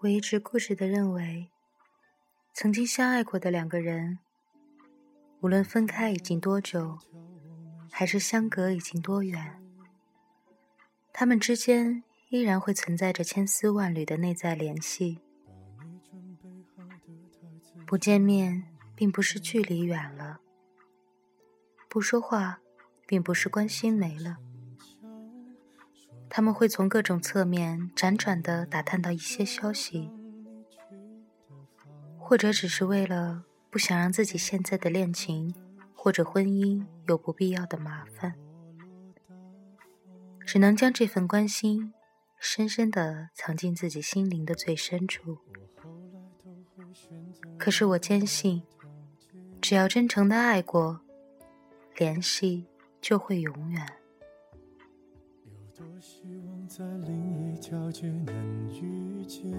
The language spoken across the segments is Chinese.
我一直固执的认为，曾经相爱过的两个人，无论分开已经多久，还是相隔已经多远，他们之间依然会存在着千丝万缕的内在联系。不见面，并不是距离远了；不说话，并不是关心没了。他们会从各种侧面辗转的打探到一些消息，或者只是为了不想让自己现在的恋情或者婚姻有不必要的麻烦，只能将这份关心深深的藏进自己心灵的最深处。可是我坚信，只要真诚的爱过，联系就会永远。希望在另一条街能遇见，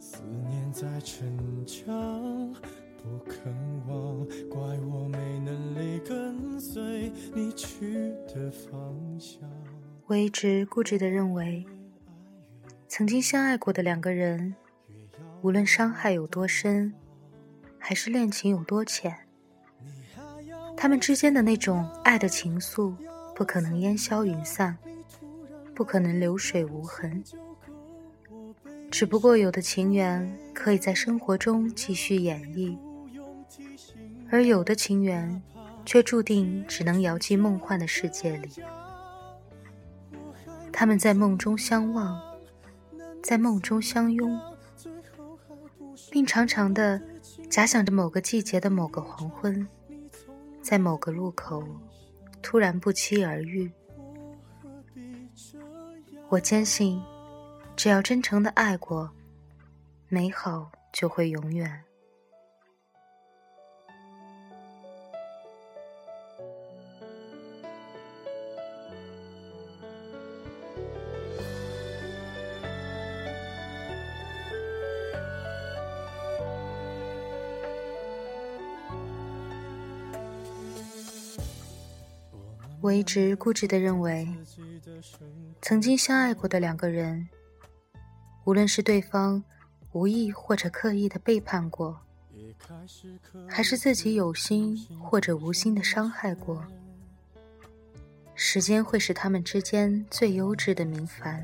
思念在逞强，不肯忘，怪我没能力跟随你去的方向。我一直固执的认为，曾经相爱过的两个人，无论伤害有多深，还是恋情有多浅，他们之间的那种爱的情愫。不可能烟消云散，不可能流水无痕。只不过有的情缘可以在生活中继续演绎，而有的情缘却注定只能遥寄梦幻的世界里。他们在梦中相望，在梦中相拥，并常常的假想着某个季节的某个黄昏，在某个路口。突然不期而遇，我坚信，只要真诚的爱过，美好就会永远。我一直固执的认为，曾经相爱过的两个人，无论是对方无意或者刻意的背叛过，还是自己有心或者无心的伤害过，时间会是他们之间最优质的明矾，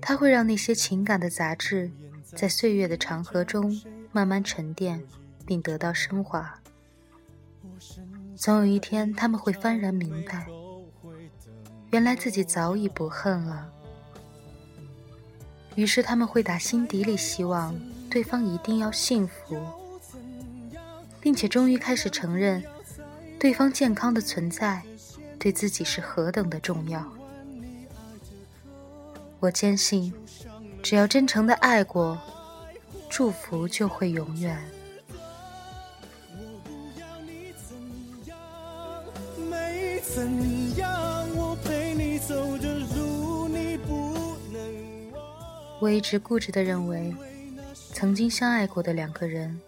它会让那些情感的杂质在岁月的长河中慢慢沉淀，并得到升华。总有一天，他们会幡然明白，原来自己早已不恨了。于是，他们会打心底里希望对方一定要幸福，并且终于开始承认，对方健康的存在对自己是何等的重要。我坚信，只要真诚的爱过，祝福就会永远。怎样？我陪你走的路，你不能忘。我一直固执的认为，曾经相爱过的两个人，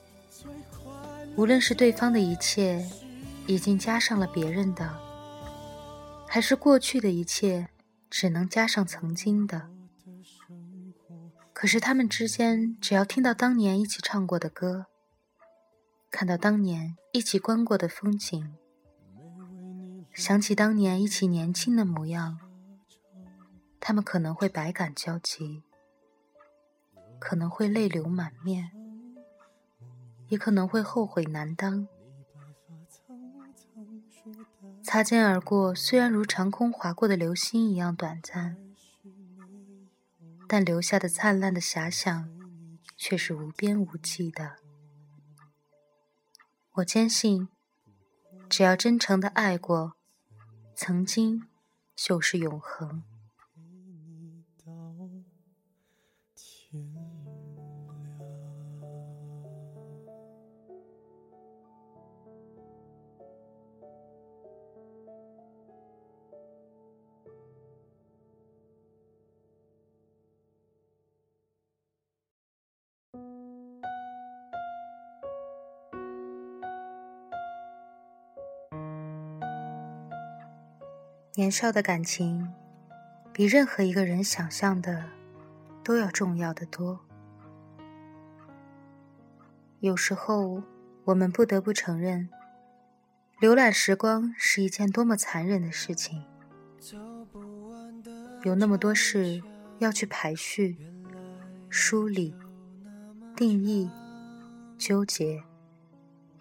无论是对方的一切已经加上了别人的，还是过去的一切只能加上曾经的，可是他们之间，只要听到当年一起唱过的歌，看到当年一起观过的风景。想起当年一起年轻的模样，他们可能会百感交集，可能会泪流满面，也可能会后悔难当。擦肩而过，虽然如长空划过的流星一样短暂，但留下的灿烂的遐想却是无边无际的。我坚信，只要真诚的爱过。曾经就是永恒。年少的感情，比任何一个人想象的都要重要的多。有时候，我们不得不承认，浏览时光是一件多么残忍的事情。有那么多事要去排序、梳理、定义、纠结，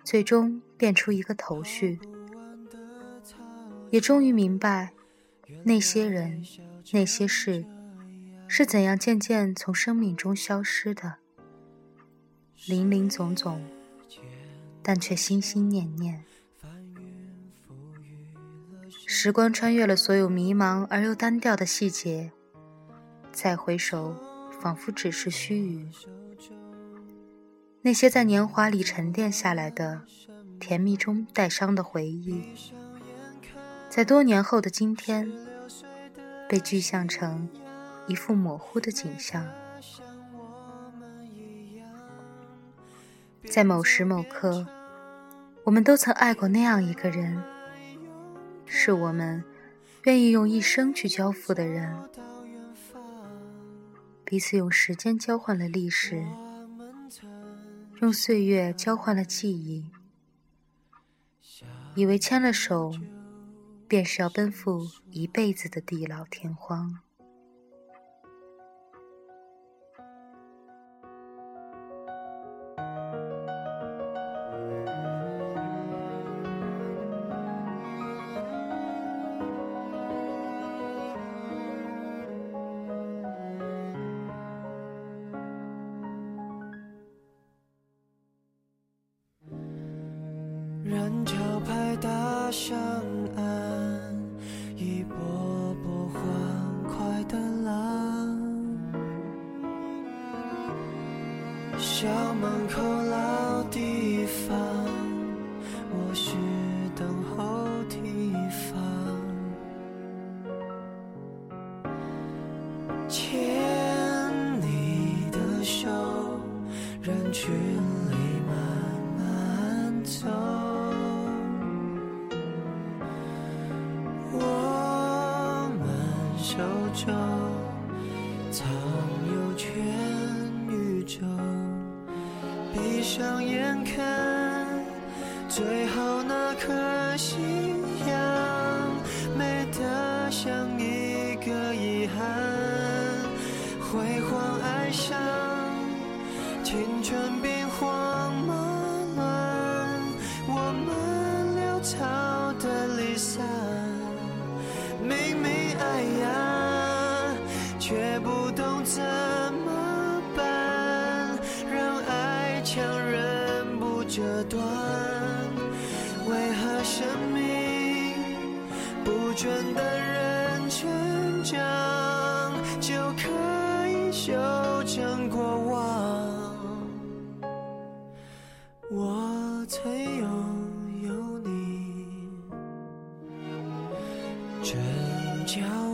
最终变出一个头绪。也终于明白，那些人、那些事，是怎样渐渐从生命中消失的。林林总总，但却心心念念。时光穿越了所有迷茫而又单调的细节，再回首，仿佛只是须臾。那些在年华里沉淀下来的甜蜜中带伤的回忆，在多年后的今天，被具象成一幅模糊的景象。在某时某刻，我们都曾爱过那样一个人，是我们愿意用一生去交付的人。彼此用时间交换了历史，用岁月交换了记忆，以为牵了手，便是要奔赴一辈子的地老天荒。人潮拍打上校门口老地方，我是等候提防。牵你的手，人群里慢慢走。手藏有全闭上眼看最后那颗夕阳，美得像一个遗憾。辉煌哀伤青春兵荒这段。为何生命不准等人成长，就可以修正过往？我曾拥有你，真叫。